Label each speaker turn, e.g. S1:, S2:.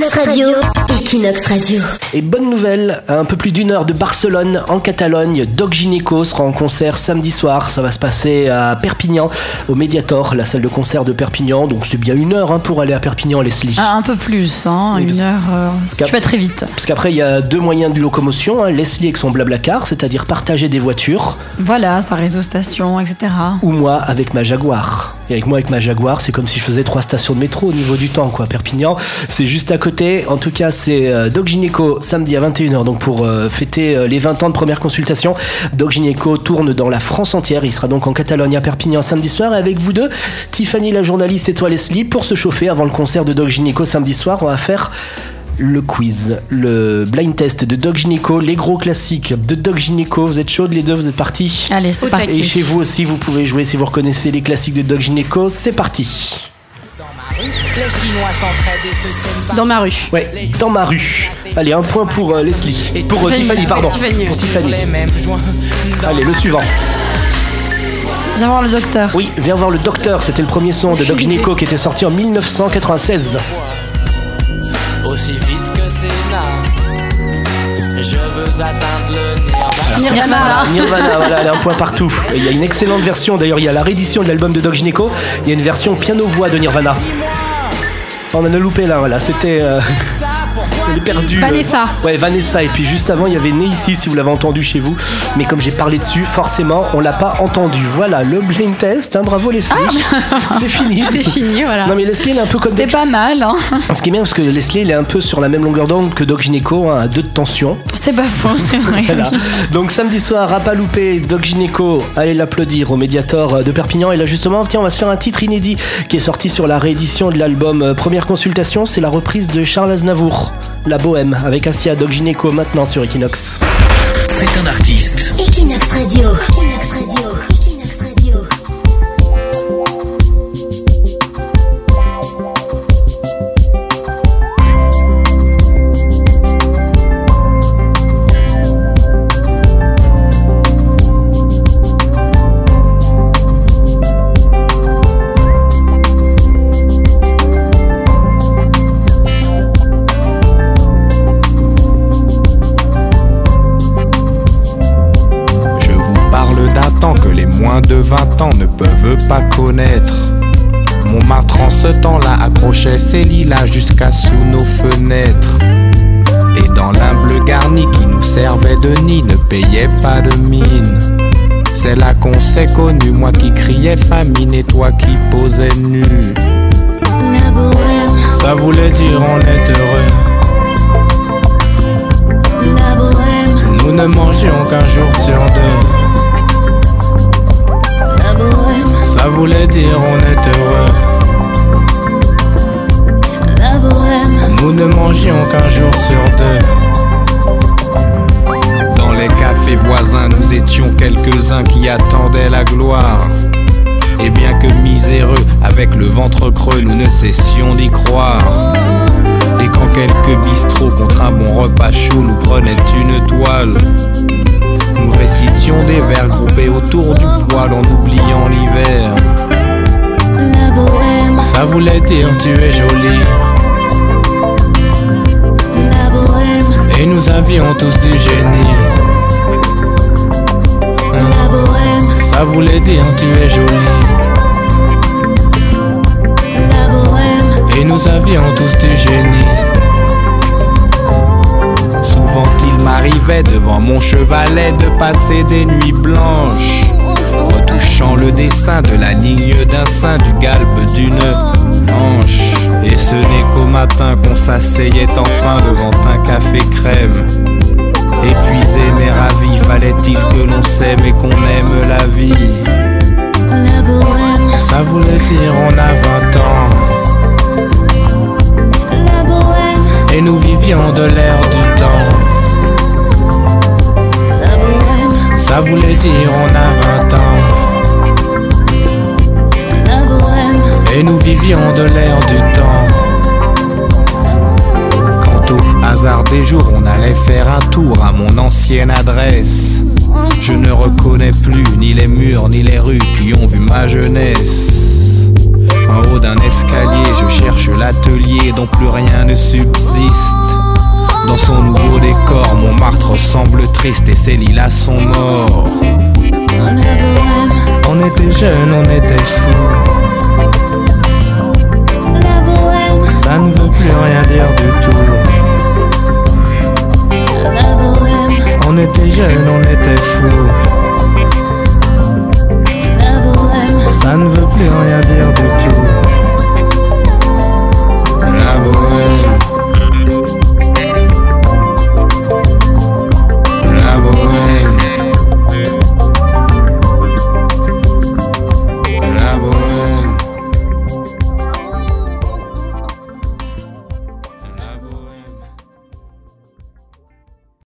S1: Equinox Radio, Equinox Radio.
S2: Et bonne nouvelle, à un peu plus d'une heure de Barcelone, en Catalogne, Doc Gineco sera en concert samedi soir. Ça va se passer à Perpignan, au Mediator, la salle de concert de Perpignan. Donc c'est bien une heure hein, pour aller à Perpignan, Leslie.
S3: Ah, un peu plus, hein,
S2: Oui,
S3: une heure. euh, tu vas très vite.
S2: Parce qu'après, il y a deux moyens de locomotion. hein. Leslie avec son blablacar, c'est-à-dire partager des voitures,
S3: Voilà, sa réseau station, etc.
S2: ou moi avec ma Jaguar. Et avec moi avec ma Jaguar, c'est comme si je faisais trois stations de métro au niveau du temps, quoi. Perpignan, c'est juste à côté. En tout cas, c'est euh, Doc Gineco samedi à 21h. Donc pour euh, fêter euh, les 20 ans de première consultation, Doc Gineco tourne dans la France entière. Il sera donc en Catalogne à Perpignan samedi soir. Et avec vous deux, Tiffany la journaliste et toi Leslie, pour se chauffer avant le concert de Doc Gineco samedi soir, on va faire le quiz, le blind test de Doc Gineco, les gros classiques de Doc Gineco. Vous êtes chaudes les deux, vous êtes partis
S3: Allez, c'est parti.
S2: et chez vous aussi, vous pouvez jouer si vous reconnaissez les classiques de Doc Gineco. C'est parti.
S4: Dans ma rue.
S2: Ouais, dans ma rue. Allez, un point pour euh, Leslie. Pour euh,
S3: Tiffany.
S2: Pardon.
S4: Tiffany.
S2: Pour Tiffany. Allez, le suivant.
S3: Viens voir le docteur.
S2: Oui, viens voir le docteur. C'était le premier son de Doc Gineco qui était sorti en 1996.
S5: Aussi vite que Sénat, je veux atteindre le nirvana.
S3: Nirvana.
S2: Nirvana, voilà, allez, un point partout. Et il y a une excellente version. D'ailleurs, il y a la réédition de l'album de Doc Gineco. Il y a une version piano-voix de Nirvana. On en a loupé là, voilà. C'était. euh,
S4: Vanessa.
S2: Ouais, Vanessa. Et puis juste avant, il y avait Né ici, si vous l'avez entendu chez vous. Mais comme j'ai parlé dessus, forcément, on l'a pas entendu. Voilà, le blind test. hein, bravo Leslie. c'est fini.
S4: C'est fini, voilà.
S2: Non mais Leslie, elle est un peu comme
S3: C'était
S2: Doc-
S3: pas mal, hein.
S2: Ce qui est bien, parce que Leslie, elle est un peu sur la même longueur d'onde que Doc Gineco, hein, à deux de tension.
S3: C'est pas faux, c'est vrai.
S2: Voilà. Donc samedi soir, à pas louper, Doc Gineco, allez l'applaudir au Mediator de Perpignan. Et là justement, tiens, on va se faire un titre inédit qui est sorti sur la réédition de l'album euh, Première Consultation. C'est la reprise de Charles Aznavour, La Bohème, avec Assia Doc Gineco maintenant sur Equinox.
S6: C'est un artiste.
S1: Equinox Radio. Equinox Radio.
S7: 20 ans ne peuvent pas connaître. Montmartre en ce temps-là accrochait ses lilas jusqu'à sous nos fenêtres. Et dans l'humble garni qui nous servait de nid ne payait pas de mine. C'est là qu'on s'est connu, moi qui criais famine et toi qui posais nu.
S1: La bohème.
S7: Ça voulait dire on est heureux.
S1: La bohème.
S7: Nous ne mangions qu'un jour sur deux. Ça voulait dire on est heureux.
S1: La bohème.
S7: Nous ne mangions qu'un jour sur deux. Dans les cafés voisins, nous étions quelques-uns qui attendaient la gloire. Et bien que miséreux, avec le ventre creux, nous ne cessions d'y croire. Et quand quelques bistrots contre un bon repas chaud nous prenaient une toile, nous récitions des vers groupés autour du poêle en oubliant l'hiver.
S1: La bohème.
S7: Ça voulait dire tu es jolie.
S1: La bohème.
S7: Et nous avions tous du génie.
S1: La bohème.
S7: Ça voulait dire tu es jolie.
S1: La bohème.
S7: Et nous avions tous du génie. Souvent il m'arrivait devant mon chevalet de passer des nuits blanches, retouchant le dessin de la ligne d'un sein du galbe d'une hanche. Et ce n'est qu'au matin qu'on s'asseyait enfin devant un café crème. Épuisé mais ravi, fallait-il que l'on s'aime et qu'on aime la vie?
S1: La bohème.
S7: Ça voulait dire on a 20 ans.
S1: La bohème.
S7: Et nous vivions de l'air du Ça voulait dire on a 20 ans.
S1: La bohème.
S7: Et nous vivions de l'air du temps. Quant au hasard des jours, on allait faire un tour à mon ancienne adresse. Je ne reconnais plus ni les murs ni les rues qui ont vu ma jeunesse. En haut d'un escalier, je cherche l'atelier dont plus rien ne subsiste. Dans son nouveau décor, Montmartre semble triste et ses lilas sont morts. On était jeunes, on était fous. Ça ne veut plus rien dire du tout. On était jeunes, on était fous.